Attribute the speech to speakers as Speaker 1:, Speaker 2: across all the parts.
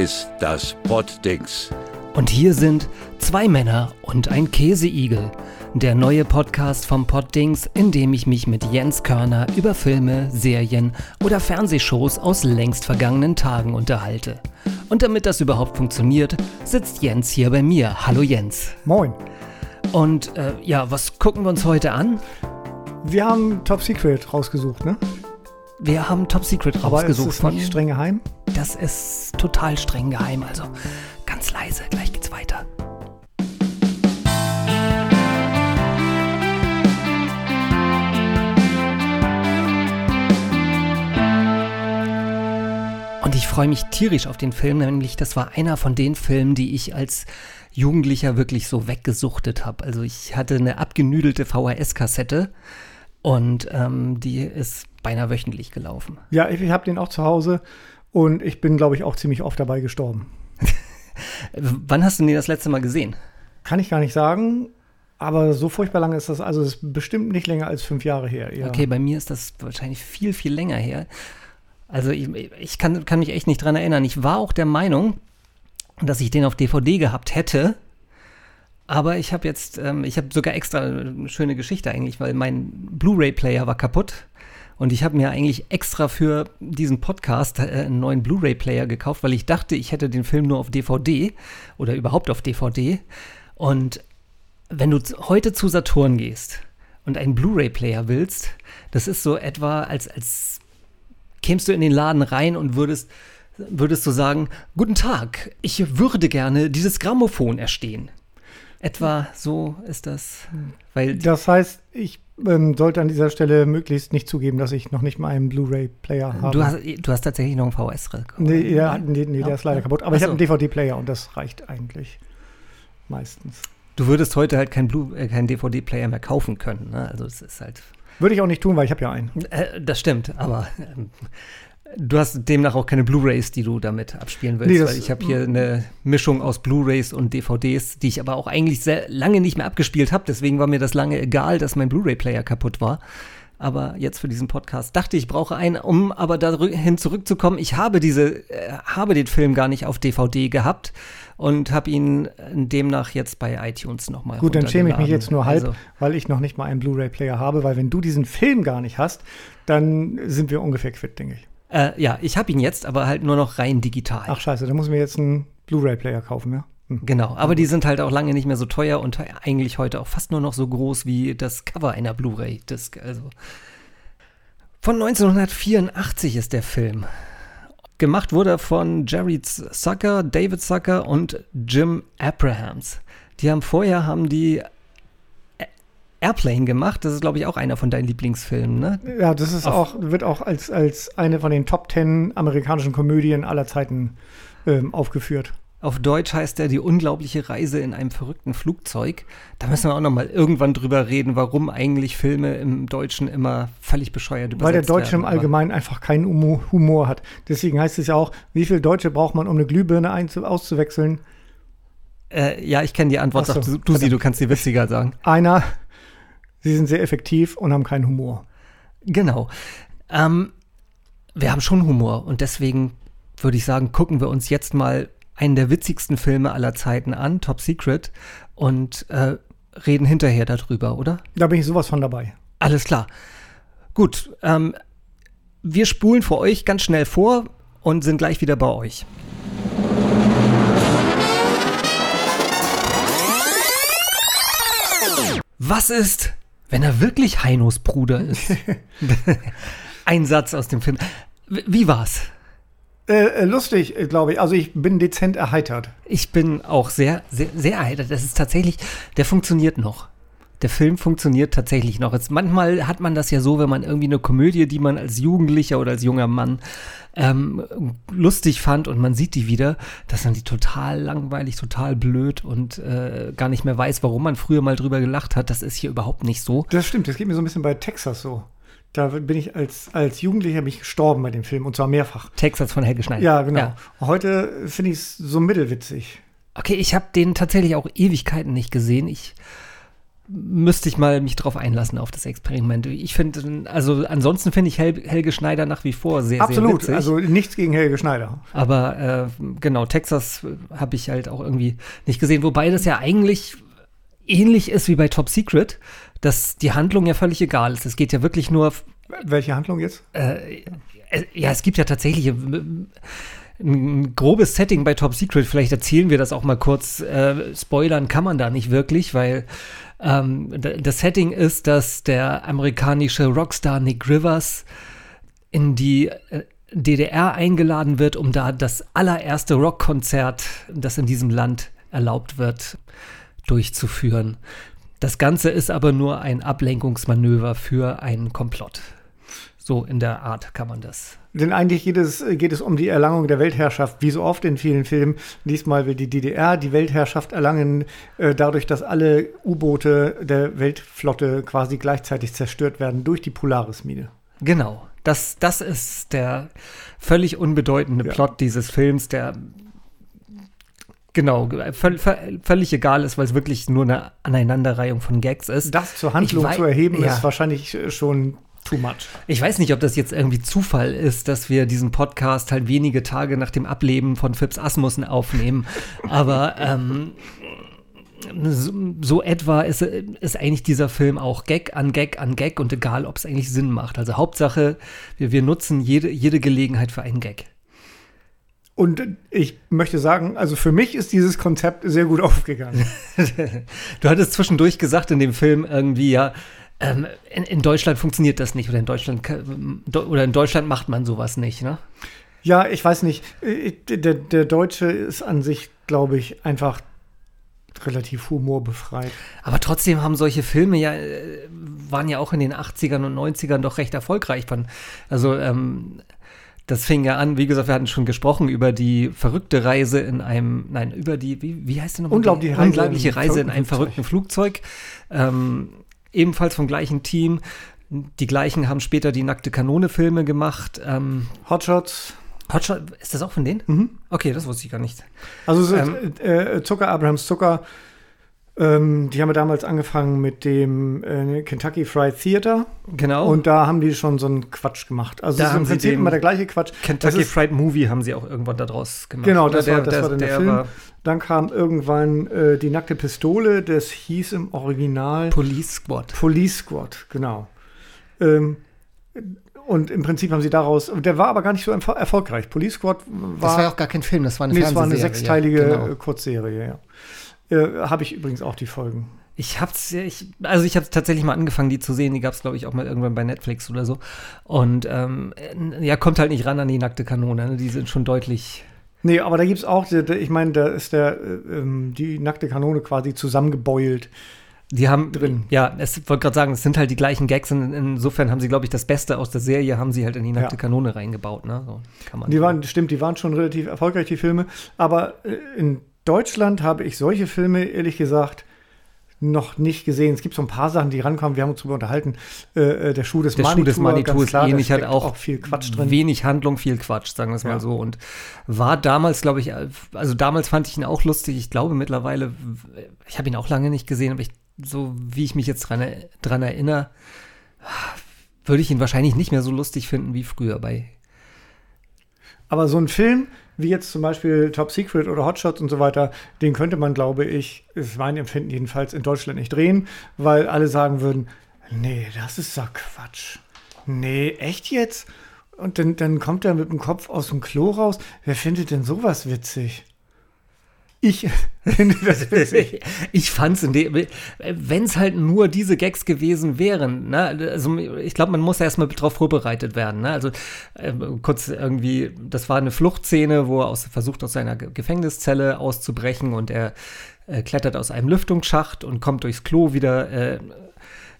Speaker 1: Das ist das Poddings.
Speaker 2: Und hier sind zwei Männer und ein Käseigel. Der neue Podcast vom Poddings, in dem ich mich mit Jens Körner über Filme, Serien oder Fernsehshows aus längst vergangenen Tagen unterhalte. Und damit das überhaupt funktioniert, sitzt Jens hier bei mir. Hallo Jens.
Speaker 3: Moin.
Speaker 2: Und äh, ja, was gucken wir uns heute an?
Speaker 3: Wir haben Top Secret rausgesucht, ne?
Speaker 2: Wir haben Top Secret
Speaker 3: Aber
Speaker 2: rausgesucht.
Speaker 3: ist es nicht streng geheim?
Speaker 2: Das ist total streng geheim, also ganz leise, gleich geht's weiter. Und ich freue mich tierisch auf den Film, nämlich das war einer von den Filmen, die ich als Jugendlicher wirklich so weggesuchtet habe. Also ich hatte eine abgenüdelte VHS-Kassette und ähm, die ist beinahe wöchentlich gelaufen.
Speaker 3: Ja, ich, ich habe den auch zu Hause und ich bin, glaube ich, auch ziemlich oft dabei gestorben.
Speaker 2: Wann hast du den das letzte Mal gesehen?
Speaker 3: Kann ich gar nicht sagen, aber so furchtbar lange ist das, also es ist bestimmt nicht länger als fünf Jahre her. Ja.
Speaker 2: Okay, bei mir ist das wahrscheinlich viel, viel länger her. Also ich, ich kann, kann mich echt nicht dran erinnern. Ich war auch der Meinung, dass ich den auf DVD gehabt hätte. Aber ich habe jetzt, ähm, ich habe sogar extra eine schöne Geschichte eigentlich, weil mein Blu-ray-Player war kaputt. Und ich habe mir eigentlich extra für diesen Podcast äh, einen neuen Blu-ray-Player gekauft, weil ich dachte, ich hätte den Film nur auf DVD oder überhaupt auf DVD. Und wenn du heute zu Saturn gehst und einen Blu-ray-Player willst, das ist so etwa, als, als kämst du in den Laden rein und würdest, würdest du sagen, guten Tag, ich würde gerne dieses Grammophon erstehen. Etwa so ist das, weil
Speaker 3: Das heißt, ich ähm, sollte an dieser Stelle möglichst nicht zugeben, dass ich noch nicht mal einen Blu-ray-Player habe.
Speaker 2: du hast, du hast tatsächlich noch einen VS
Speaker 3: nee, ja, nee, nee, der ist leider kaputt. Aber ich
Speaker 2: Ach
Speaker 3: habe
Speaker 2: so.
Speaker 3: einen DVD-Player und das reicht eigentlich meistens.
Speaker 2: Du würdest heute halt keinen Blu- äh, keinen DVD-Player mehr kaufen können. Ne? Also es ist halt,
Speaker 3: Würde ich auch nicht tun, weil ich habe ja einen.
Speaker 2: äh, das stimmt, aber ähm, du hast demnach auch keine Blu-rays, die du damit abspielen willst.
Speaker 3: Nee,
Speaker 2: weil ich habe hier eine Mischung aus Blu-rays und DVDs, die ich aber auch eigentlich sehr lange nicht mehr abgespielt habe. Deswegen war mir das lange egal, dass mein Blu-ray-Player kaputt war. Aber jetzt für diesen Podcast dachte ich, ich brauche einen, um aber dahin zurückzukommen. Ich habe diese, äh, habe den Film gar nicht auf DVD gehabt und habe ihn äh, demnach jetzt bei iTunes nochmal
Speaker 3: Gut, dann schäme ich mich jetzt nur halb,
Speaker 2: Also,
Speaker 3: weil ich noch nicht mal einen Blu-ray-Player habe, weil wenn du diesen Film gar nicht hast, dann sind wir ungefähr quitt, denke ich.
Speaker 2: Äh, ja, ich habe ihn jetzt, aber halt nur noch rein digital.
Speaker 3: Ach scheiße, dann muss ich mir jetzt einen Blu-ray-Player kaufen, ja? Hm.
Speaker 2: Genau, aber die sind halt auch lange nicht mehr so teuer und eigentlich heute auch fast nur noch so groß wie das Cover einer Blu-ray-Disc. Also von 1984 ist der Film. Gemacht wurde von Jerry Zucker, David Zucker und Jim Abrahams. Die haben vorher haben die Airplane gemacht. Das ist glaube ich auch einer von deinen Lieblingsfilmen, ne?
Speaker 3: Ja, das ist auch, wird auch als, als eine von den Top Ten amerikanischen Komödien aller Zeiten ähm, aufgeführt.
Speaker 2: Auf Deutsch heißt er die unglaubliche Reise in einem verrückten Flugzeug. Da müssen wir auch noch mal irgendwann drüber reden, warum eigentlich Filme im Deutschen immer völlig bescheuert übersetzt
Speaker 3: Weil der Deutsche
Speaker 2: werden.
Speaker 3: im Allgemeinen einfach keinen Humo- Humor hat. Deswegen heißt es ja auch, wie viel Deutsche braucht man, um eine Glühbirne auszuwechseln?
Speaker 2: Äh, ja, ich kenne die Antwort.
Speaker 3: So,
Speaker 2: du, du sie, du kannst sie witziger sagen.
Speaker 3: Einer, sie sind sehr effektiv und haben keinen Humor.
Speaker 2: Genau. Ähm, wir haben schon Humor und deswegen würde ich sagen, gucken wir uns jetzt mal einen der witzigsten Filme aller Zeiten an, Top Secret, und äh, reden hinterher darüber, oder?
Speaker 3: Da bin ich sowas von dabei.
Speaker 2: Alles klar. Gut, ähm, wir spulen für euch ganz schnell vor und sind gleich wieder bei euch. Was ist, wenn er wirklich Heinos Bruder ist? Ein Satz aus dem Film. Wie war's?
Speaker 3: Äh, äh, lustig, äh, glaube ich. Also ich bin dezent erheitert.
Speaker 2: Ich bin auch sehr, sehr, sehr erheitert. Das ist tatsächlich, der funktioniert noch. Der Film funktioniert tatsächlich noch. Jetzt, manchmal hat man das ja so, wenn man irgendwie eine Komödie, die man als Jugendlicher oder als junger Mann ähm, lustig fand und man sieht die wieder, dass man die total langweilig, total blöd und äh, gar nicht mehr weiß, warum man früher mal drüber gelacht hat. Das ist hier überhaupt nicht so.
Speaker 3: Das stimmt, das geht mir so ein bisschen bei Texas so. Da bin ich als, als Jugendlicher bin ich gestorben bei dem Film und zwar mehrfach.
Speaker 2: Texas von Helge Schneider.
Speaker 3: Ja, genau. Heute finde ich es so mittelwitzig.
Speaker 2: Okay, ich habe den tatsächlich auch Ewigkeiten nicht gesehen. Ich müsste ich mal mich drauf einlassen auf das Experiment. Ich finde, also ansonsten finde ich Hel Helge Schneider nach wie vor sehr,
Speaker 3: Absolut,
Speaker 2: sehr witzig.
Speaker 3: also nichts gegen Helge Schneider.
Speaker 2: Aber äh, genau, Texas habe ich halt auch irgendwie nicht gesehen. Wobei das ja eigentlich ähnlich ist wie bei Top Secret, dass die Handlung ja völlig egal ist. Es geht ja wirklich nur.
Speaker 3: Welche Handlung jetzt?
Speaker 2: Äh, ja, es gibt ja tatsächlich äh, ein grobes Setting bei Top Secret. Vielleicht erzählen wir das auch mal kurz. Äh, spoilern kann man da nicht wirklich, weil ähm, das Setting ist, dass der amerikanische Rockstar Nick Rivers in die äh, DDR eingeladen wird, um da das allererste Rockkonzert, das in diesem Land erlaubt wird, durchzuführen. Das Ganze ist aber nur ein Ablenkungsmanöver für einen Komplott. So in der Art kann man das.
Speaker 3: Denn eigentlich geht es, geht es um die Erlangung der Weltherrschaft, wie so oft in vielen Filmen. Diesmal will die DDR die Weltherrschaft erlangen, äh, dadurch, dass alle U-Boote der Weltflotte quasi gleichzeitig zerstört werden durch die Polaris-Mine.
Speaker 2: Genau. Das, das ist der völlig unbedeutende ja. Plot dieses Films, der Genau, völlig egal ist, weil es wirklich nur eine Aneinanderreihung von Gags ist.
Speaker 3: Das zur Handlung zu erheben, ja. ist wahrscheinlich schon too much.
Speaker 2: Ich weiß nicht, ob das jetzt irgendwie Zufall ist, dass wir diesen Podcast halt wenige Tage nach dem Ableben von Phipps Asmussen aufnehmen. Aber ähm, so, so, etwa ist, ist eigentlich dieser Film auch Gag an Gag an Gag und egal, ob es eigentlich Sinn macht. Also Hauptsache, wir, wir nutzen jede, jede Gelegenheit für einen Gag.
Speaker 3: Und ich möchte sagen, also für mich ist dieses Konzept sehr gut aufgegangen.
Speaker 2: du hattest zwischendurch gesagt in dem Film irgendwie, ja, ähm, in, in, Deutschland funktioniert das nicht oder in Deutschland oder in Deutschland macht man sowas nicht, ne?
Speaker 3: Ja, ich weiß nicht. Äh, der, der Deutsche ist an sich, glaube ich, einfach relativ humorbefreit.
Speaker 2: Aber trotzdem haben solche Filme ja, äh, waren ja auch in den 80ern und 90ern doch recht erfolgreich. Also ähm, das fing ja an, wie gesagt, wir hatten schon gesprochen über die verrückte Reise in einem, nein, über die, wie, wie heißt die nochmal?
Speaker 3: Unglaubliche
Speaker 2: Reise, Unglaubliche Reise in einem verrückten Flugzeug. Ähm, ebenfalls vom gleichen Team. Die gleichen haben später die Nackte Kanone-Filme gemacht. Ähm,
Speaker 3: Hotshots.
Speaker 2: Hotshot, ist das auch von denen? Mhm. Okay, das wusste ich gar nicht.
Speaker 3: Also ähm, äh, Zucker, Abrahams Zucker, ähm, die haben wir damals angefangen mit dem äh, Kentucky Fried Theater.
Speaker 2: Genau.
Speaker 3: Und da haben die schon so einen Quatsch gemacht. Also
Speaker 2: da ist im
Speaker 3: Prinzip immer der gleiche Quatsch.
Speaker 2: Kentucky Fried Movie haben sie auch irgendwann daraus gemacht.
Speaker 3: Genau, das, der, war, das der, war dann der, der Film. War dann kam irgendwann äh, die nackte Pistole, das hieß im Original
Speaker 2: Police Squad.
Speaker 3: Police Squad, genau. Ähm, und im Prinzip haben sie daraus, der war aber gar nicht so erfolgreich. Police Squad war.
Speaker 2: Das war ja auch gar kein Film, das war eine nee,
Speaker 3: das war eine sechsteilige ja, genau. Kurzserie, ja. Äh, habe ich übrigens auch die Folgen.
Speaker 2: Ich hab's, ich, also ich habe tatsächlich mal angefangen, die zu sehen. Die gab es, glaube ich, auch mal irgendwann bei Netflix oder so. Und ähm, ja, kommt halt nicht ran an die nackte Kanone. Ne? Die sind schon deutlich.
Speaker 3: Nee, aber da gibt es auch, ich meine, da ist der, äh, ähm, die nackte Kanone quasi zusammengebeult.
Speaker 2: Die haben drin. Ja, es wollte gerade sagen, es sind halt die gleichen Gags. In, insofern haben sie, glaube ich, das Beste aus der Serie haben sie halt in die nackte ja. Kanone reingebaut. Ne? So
Speaker 3: kann man die waren, stimmt, die waren schon relativ erfolgreich, die Filme. Aber äh, in Deutschland habe ich solche Filme, ehrlich gesagt, noch nicht gesehen. Es gibt so ein paar Sachen, die rankommen. Wir haben uns darüber unterhalten. Äh, äh der Schuh des
Speaker 2: der Manitou. Schuh des Manitou ist ähnlich, hat auch,
Speaker 3: auch, viel Quatsch drin.
Speaker 2: Wenig Handlung, viel Quatsch, sagen wir es ja. mal so. Und war damals, glaube ich, also damals fand ich ihn auch lustig. Ich glaube mittlerweile, ich habe ihn auch lange nicht gesehen, aber ich, so wie ich mich jetzt dran, dran erinnere, würde ich ihn wahrscheinlich nicht mehr so lustig finden wie früher bei.
Speaker 3: Aber so ein Film, wie jetzt zum Beispiel Top Secret oder Hotshots und so weiter, den könnte man, glaube ich, ist mein Empfinden jedenfalls in Deutschland nicht drehen, weil alle sagen würden, nee, das ist doch Quatsch. Nee, echt jetzt? Und dann, dann kommt er mit dem Kopf aus dem Klo raus. Wer findet denn sowas witzig?
Speaker 2: Ich ich fand's in dem, wenn es halt nur diese Gags gewesen wären, ne, also ich glaube, man muss erstmal darauf vorbereitet werden, ne? Also äh, kurz irgendwie, das war eine Fluchtszene, wo er aus, versucht aus seiner Gefängniszelle auszubrechen und er äh, klettert aus einem Lüftungsschacht und kommt durchs Klo wieder äh,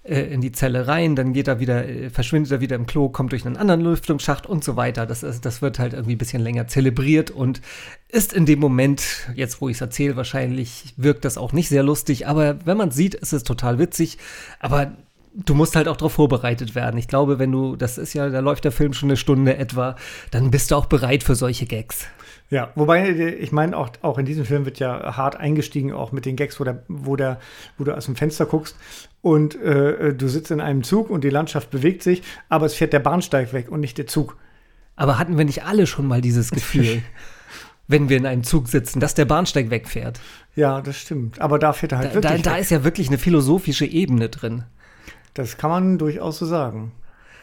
Speaker 2: äh, in die Zelle rein, dann geht er wieder, äh, verschwindet er wieder im Klo, kommt durch einen anderen Lüftungsschacht und so weiter. Das, ist, das wird halt irgendwie ein bisschen länger zelebriert und ist in dem Moment, jetzt wo ich es erzähle, wahrscheinlich wirkt das auch nicht sehr lustig, aber wenn man sieht, ist es total witzig. Aber du musst halt auch darauf vorbereitet werden. Ich glaube, wenn du, das ist ja, da läuft der Film schon eine Stunde etwa, dann bist du auch bereit für solche Gags.
Speaker 3: Ja, wobei, ich meine, auch, auch in diesem Film wird ja hart eingestiegen, auch mit den Gags, wo, der, wo, der, wo du aus dem Fenster guckst und äh, du sitzt in einem Zug und die Landschaft bewegt sich, aber es fährt der Bahnsteig weg und nicht der Zug.
Speaker 2: Aber hatten wir nicht alle schon mal dieses Gefühl, wenn wir in einem Zug sitzen, dass der Bahnsteig wegfährt?
Speaker 3: Ja, das stimmt. Aber da fährt er halt
Speaker 2: Da,
Speaker 3: wirklich.
Speaker 2: da, da ist ja wirklich eine philosophische Ebene drin.
Speaker 3: das kann man durchaus so sagen.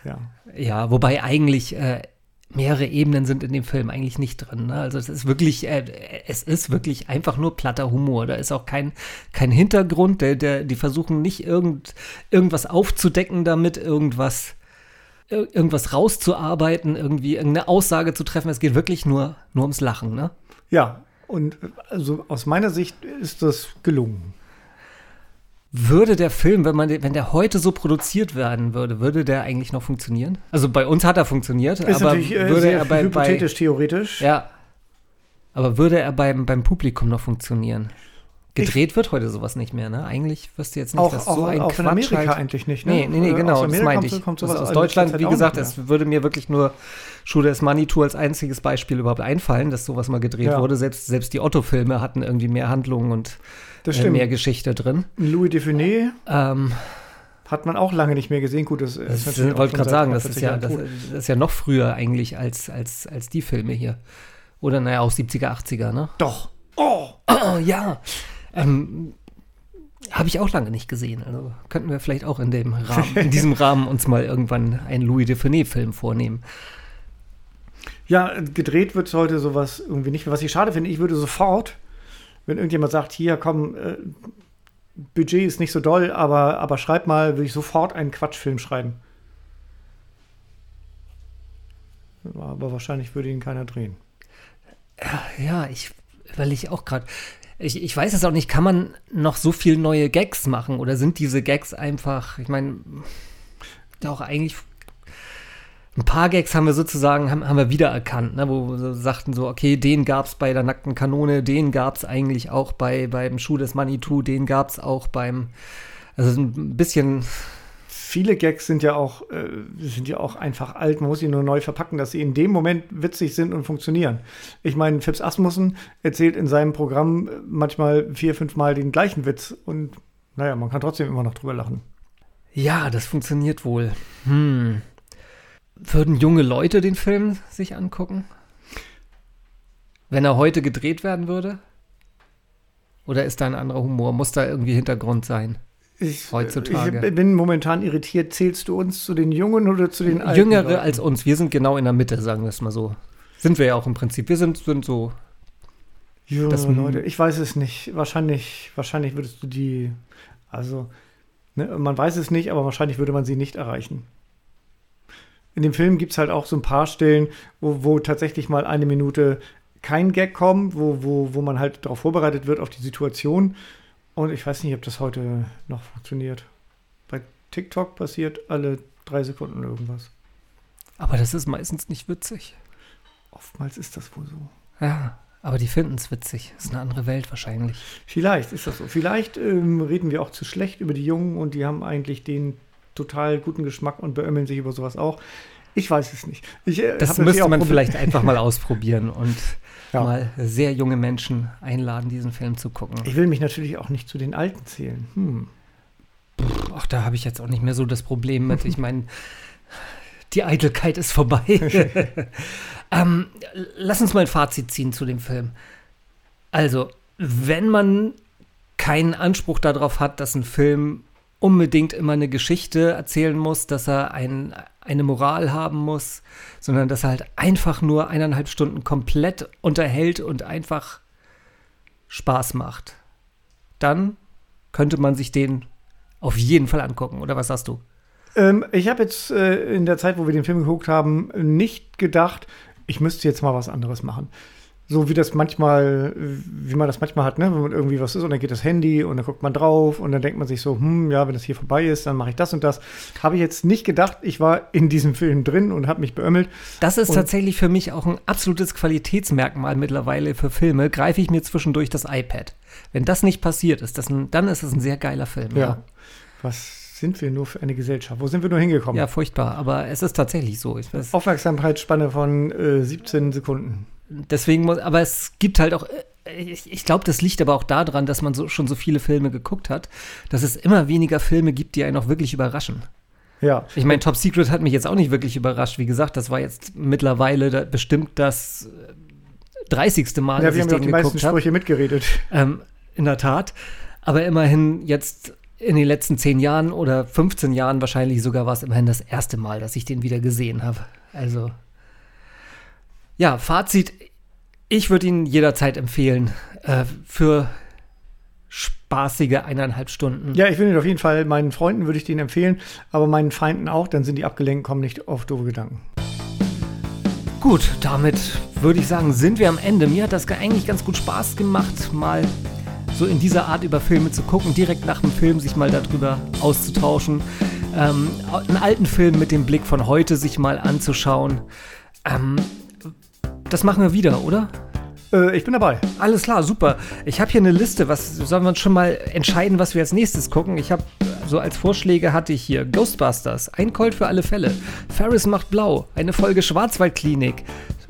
Speaker 3: Ja.
Speaker 2: Ja, wobei eigentlich äh, mehrere Ebenen sind in dem Film eigentlich nicht drin. Ne? Also es ist wirklich, äh, es ist wirklich einfach nur platter Humor. Da ist auch kein, kein Hintergrund. Der, der, die versuchen nicht irgend, irgendwas aufzudecken damit, irgendwas, ir- irgendwas rauszuarbeiten, irgendwie irgendeine Aussage zu treffen. Es geht wirklich nur, nur ums Lachen. Ne?
Speaker 3: Ja, und äh, also aus meiner Sicht ist das gelungen.
Speaker 2: Würde der Film, wenn man, wenn der heute so produziert werden würde, würde der eigentlich noch funktionieren? Also bei uns hat er funktioniert,
Speaker 3: Ist
Speaker 2: aber
Speaker 3: natürlich äh,
Speaker 2: würde er bei, bei
Speaker 3: hypothetisch, theoretisch.
Speaker 2: Ja. Aber würde er beim, beim Publikum noch funktionieren? Gedreht wird heute sowas nicht mehr, ne? Eigentlich wirst du jetzt nicht,
Speaker 3: Auch,
Speaker 2: dass
Speaker 3: auch,
Speaker 2: so ein
Speaker 3: auch
Speaker 2: Quatsch
Speaker 3: in Amerika
Speaker 2: halt.
Speaker 3: eigentlich nicht, ne?
Speaker 2: Nee, nee, nee, genau,
Speaker 3: Aus
Speaker 2: das meinte ich.
Speaker 3: kommt sowas
Speaker 2: aus
Speaker 3: alles
Speaker 2: Deutschland, wie gesagt, es würde mir wirklich nur Schuh des Manitou als einziges Beispiel überhaupt einfallen, dass sowas mal gedreht
Speaker 3: Ja.
Speaker 2: wurde. Selbst, selbst die Otto-Filme hatten irgendwie mehr Handlungen und äh, mehr Geschichte drin.
Speaker 3: Louis Define
Speaker 2: Ähm,
Speaker 3: hat man auch lange nicht mehr gesehen. Gut, das ist
Speaker 2: das
Speaker 3: natürlich
Speaker 2: ich wollte gerade sagen, das ist,
Speaker 3: 40
Speaker 2: ja, das, das ist ja noch früher eigentlich als, als, als die Filme hier. Oder naja, auch 70er, 80er, ne?
Speaker 3: Doch. Oh!
Speaker 2: Oh, ja. Ähm, Habe ich auch lange nicht gesehen. Also könnten wir vielleicht auch in, dem Rahmen, in diesem Rahmen uns mal irgendwann einen Louis Define-Film vornehmen.
Speaker 3: Ja, gedreht wird heute sowas irgendwie nicht. Was ich schade finde, ich würde sofort, wenn irgendjemand sagt, hier komm, äh, Budget ist nicht so doll, aber, aber schreib mal, würde ich sofort einen Quatschfilm schreiben. Aber wahrscheinlich würde ihn keiner drehen.
Speaker 2: Ja, ich überlege auch gerade. Ich, ich weiß es auch nicht, kann man noch so viel neue Gags machen oder sind diese Gags einfach, ich meine, auch eigentlich ein paar Gags haben wir sozusagen, haben, haben wir wiedererkannt, ne, wo wir sagten so, okay, den gab es bei der nackten Kanone, den gab es eigentlich auch bei, beim Schuh des Manitou, den gab es auch beim, also ein bisschen,
Speaker 3: Viele Gags sind ja auch, äh, sind ja auch einfach alt, man muss sie nur neu verpacken, dass sie in dem Moment witzig sind und funktionieren. Ich meine, Phipps Asmussen erzählt in seinem Programm äh, manchmal vier, fünf Mal den gleichen Witz und naja, man kann trotzdem immer noch drüber lachen.
Speaker 2: ja, das funktioniert wohl. Hm. Würden junge Leute den Film sich angucken? Wenn er heute gedreht werden würde? Oder ist da ein anderer Humor? Muss da irgendwie Hintergrund sein?
Speaker 3: Ich,
Speaker 2: Heutzutage.
Speaker 3: Ich bin momentan irritiert. Zählst du uns zu den Jungen oder zu den Alten?
Speaker 2: Jüngere
Speaker 3: Leuten?
Speaker 2: als uns. Wir sind genau in der Mitte, sagen wir es mal so. Sind wir ja auch im Prinzip. Wir sind, sind so.
Speaker 3: Junge
Speaker 2: das-
Speaker 3: Leute, ich weiß es nicht. Wahrscheinlich, wahrscheinlich würdest du die, also, ne, man weiß es nicht, aber wahrscheinlich würde man sie nicht erreichen. In dem Film gibt es halt auch so ein paar Stellen, wo, wo tatsächlich mal eine Minute kein Gag kommt, wo, wo, wo man halt darauf vorbereitet wird, auf die Situation. Und ich weiß nicht, ob das heute noch funktioniert. Bei TikTok passiert alle drei Sekunden irgendwas.
Speaker 2: Aber das ist meistens nicht witzig.
Speaker 3: Oftmals ist das wohl so.
Speaker 2: Ja, aber die finden es witzig. Ist eine andere Welt wahrscheinlich.
Speaker 3: Vielleicht ist das so. Vielleicht ähm, reden wir auch zu schlecht über die Jungen und die haben eigentlich den total guten Geschmack und beömmeln sich über sowas auch. Ich weiß es nicht. Ich, äh,
Speaker 2: Das müsste man vielleicht einfach mal ausprobieren und
Speaker 3: Ja.
Speaker 2: mal sehr junge Menschen einladen, diesen Film zu gucken.
Speaker 3: Ich will mich natürlich auch nicht zu den Alten zählen. Hm.
Speaker 2: Ach, da habe ich jetzt auch nicht mehr so das Problem mit. Ich meine, die Eitelkeit ist vorbei. ähm, lass uns mal ein Fazit ziehen zu dem Film. Also, wenn man keinen Anspruch darauf hat, dass ein Film unbedingt immer eine Geschichte erzählen muss, dass er ein, eine Moral haben muss, sondern dass er halt einfach nur eineinhalb Stunden komplett unterhält und einfach Spaß macht, dann könnte man sich den auf jeden Fall angucken, oder was sagst du?
Speaker 3: Ähm, ich habe jetzt äh, in der Zeit, wo wir den Film geguckt haben, nicht gedacht, ich müsste jetzt mal was anderes machen. So wie das manchmal, wie man das manchmal hat, ne? wenn man irgendwie was ist und dann geht das Handy und dann guckt man drauf und dann denkt man sich so, hm, ja, wenn das hier vorbei ist, dann mache ich das und das. Habe ich jetzt nicht gedacht, ich war in diesem Film drin und habe mich beömmelt.
Speaker 2: Das ist
Speaker 3: Und-
Speaker 2: tatsächlich für mich auch ein absolutes Qualitätsmerkmal mittlerweile für Filme. Greife ich mir zwischendurch das iPad. Wenn das nicht passiert ist, das ein, dann ist es ein sehr geiler Film.
Speaker 3: Ja. Was sind wir nur für eine Gesellschaft? Wo sind wir nur hingekommen?
Speaker 2: Ja, furchtbar, aber es ist tatsächlich so. Ich weiß,
Speaker 3: Aufmerksamkeitsspanne von äh, 17 Sekunden.
Speaker 2: Deswegen muss, aber es gibt halt auch, äh, ich, ich glaube, das liegt aber auch daran, dass man so, schon so viele Filme geguckt hat, dass es immer weniger Filme gibt, die einen auch wirklich überraschen.
Speaker 3: Ja.
Speaker 2: Ich meine, Top Secret hat mich jetzt auch nicht wirklich überrascht. Wie gesagt, das war jetzt mittlerweile da bestimmt das äh, 30. Mal,
Speaker 3: ja,
Speaker 2: dass
Speaker 3: wir
Speaker 2: ich
Speaker 3: haben ja auch
Speaker 2: den
Speaker 3: die meisten
Speaker 2: geguckt habe.
Speaker 3: Sprüche mitgeredet.
Speaker 2: Ähm, in der Tat. Aber immerhin jetzt in den letzten 10 Jahren oder 15 Jahren wahrscheinlich sogar war es immerhin das erste Mal, dass ich den wieder gesehen habe. Also, ja, Fazit. Ich würde ihn jederzeit empfehlen äh, für spaßige eineinhalb Stunden.
Speaker 3: Ja, ich will ihn auf jeden Fall, meinen Freunden würde ich den empfehlen, aber meinen Feinden auch, dann sind die abgelenkt, kommen nicht auf doofe Gedanken.
Speaker 2: Gut, damit würde ich sagen, sind wir am Ende. Mir hat das eigentlich ganz gut Spaß gemacht, mal so in dieser Art über Filme zu gucken, direkt nach dem Film sich mal darüber auszutauschen, ähm, einen alten Film mit dem Blick von heute sich mal anzuschauen. Ähm, das machen wir wieder, oder?
Speaker 3: Äh, ich bin dabei.
Speaker 2: Alles klar, super. Ich habe hier eine Liste. Was sollen wir uns schon mal entscheiden, was wir als nächstes gucken? Ich habe so als Vorschläge hatte ich hier Ghostbusters, ein Colt für alle Fälle, Ferris macht blau, eine Folge Schwarzwaldklinik,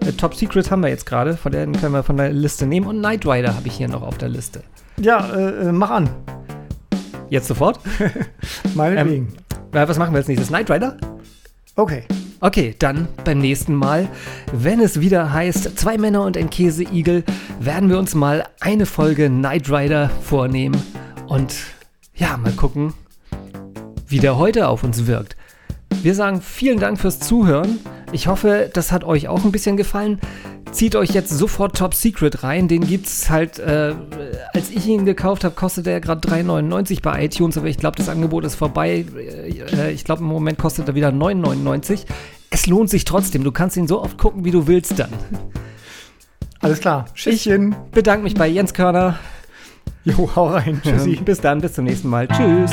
Speaker 2: äh, Top Secret haben wir jetzt gerade, von der können wir von der Liste nehmen und Knight Rider habe ich hier noch auf der Liste.
Speaker 3: Ja, äh, äh, mach an.
Speaker 2: Jetzt sofort?
Speaker 3: Meinetwegen.
Speaker 2: Äh, was machen wir als nächstes? Knight Rider?
Speaker 3: okay.
Speaker 2: Okay, dann beim nächsten Mal, wenn es wieder heißt, zwei Männer und ein Käseigel, werden wir uns mal eine Folge Knight Rider vornehmen und ja, mal gucken, wie der heute auf uns wirkt. Wir sagen vielen Dank fürs Zuhören. Ich hoffe, das hat euch auch ein bisschen gefallen. Zieht euch jetzt sofort Top Secret rein. Den gibt's halt, äh, als ich ihn gekauft habe, kostet er gerade 3,99 bei iTunes, aber ich glaube, das Angebot ist vorbei. Äh, ich glaube, im Moment kostet er wieder 9,99. Es lohnt sich trotzdem. Du kannst ihn so oft gucken, wie du willst dann.
Speaker 3: Alles klar. Schichtchen.
Speaker 2: Bedanke mich bei Jens Körner.
Speaker 3: Jo, hau rein. Tschüssi.
Speaker 2: Bis dann, bis zum nächsten Mal. Tschüss.